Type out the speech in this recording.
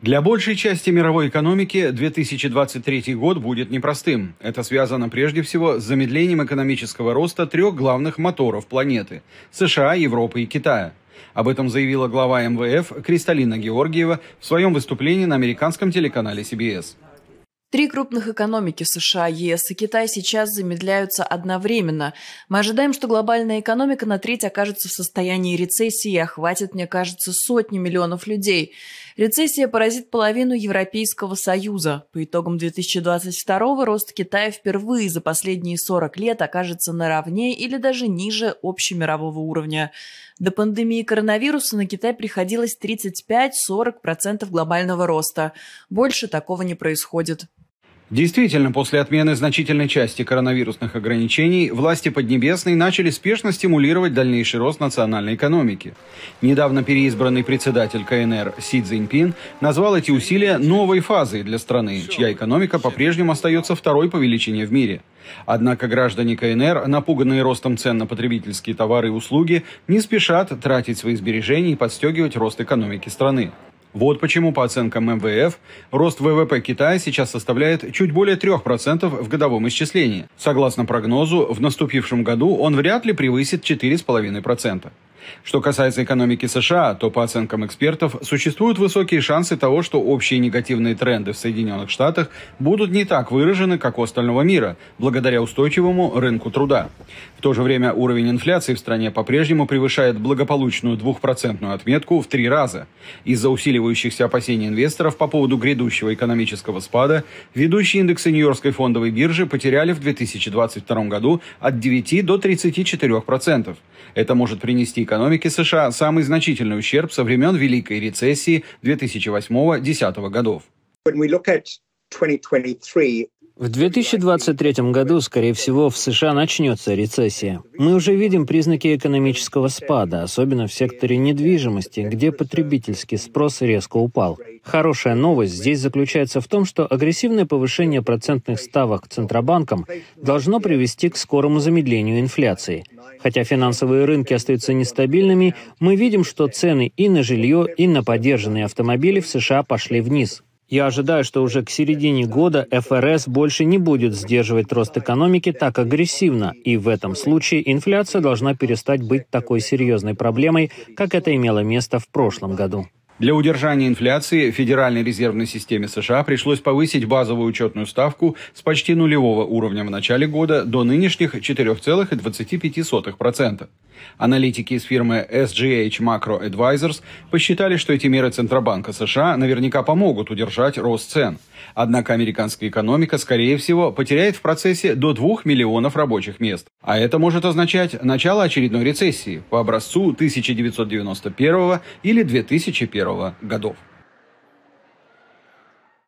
Для большей части мировой экономики 2023 год будет непростым. Это связано прежде всего с замедлением экономического роста трех главных моторов планеты – США, Европы и Китая. Об этом заявила глава МВФ Кристалина Георгиева в своем выступлении на американском телеканале CBS. Три крупных экономики США, ЕС и Китай сейчас замедляются одновременно. Мы ожидаем, что глобальная экономика на треть окажется в состоянии рецессии и охватит, мне кажется, сотни миллионов людей. Рецессия поразит половину Европейского Союза. По итогам 2022 рост Китая впервые за последние 40 лет окажется наравне или даже ниже общемирового уровня. До пандемии коронавируса на Китай приходилось 35-40% глобального роста. Больше такого не происходит. Действительно, после отмены значительной части коронавирусных ограничений, власти Поднебесной начали спешно стимулировать дальнейший рост национальной экономики. Недавно переизбранный председатель КНР Си Цзиньпин назвал эти усилия новой фазой для страны, чья экономика по-прежнему остается второй по величине в мире. Однако граждане КНР, напуганные ростом цен на потребительские товары и услуги, не спешат тратить свои сбережения и подстегивать рост экономики страны. Вот почему, по оценкам МВФ, рост ВВП Китая сейчас составляет чуть более 3% в годовом исчислении. Согласно прогнозу, в наступившем году он вряд ли превысит 4,5%. Что касается экономики США, то, по оценкам экспертов, существуют высокие шансы того, что общие негативные тренды в Соединенных Штатах будут не так выражены, как у остального мира, благодаря устойчивому рынку труда. В то же время уровень инфляции в стране по-прежнему превышает благополучную двухпроцентную отметку в три раза. Из-за усиливающихся опасений инвесторов по поводу грядущего экономического спада, ведущие индексы Нью-Йоркской фондовой биржи потеряли в 2022 году от 9 до 34%. Это может принести экономике США самый значительный ущерб со времен Великой рецессии 2008-2010 годов. В 2023 году, скорее всего, в США начнется рецессия. Мы уже видим признаки экономического спада, особенно в секторе недвижимости, где потребительский спрос резко упал. Хорошая новость здесь заключается в том, что агрессивное повышение процентных ставок Центробанком должно привести к скорому замедлению инфляции. Хотя финансовые рынки остаются нестабильными, мы видим, что цены и на жилье, и на поддержанные автомобили в США пошли вниз. Я ожидаю, что уже к середине года ФРС больше не будет сдерживать рост экономики так агрессивно, и в этом случае инфляция должна перестать быть такой серьезной проблемой, как это имело место в прошлом году. Для удержания инфляции Федеральной резервной системе США пришлось повысить базовую учетную ставку с почти нулевого уровня в начале года до нынешних 4,25%. Аналитики из фирмы SGH Macro Advisors посчитали, что эти меры Центробанка США наверняка помогут удержать рост цен. Однако американская экономика, скорее всего, потеряет в процессе до 2 миллионов рабочих мест. А это может означать начало очередной рецессии по образцу 1991 или 2001 годов.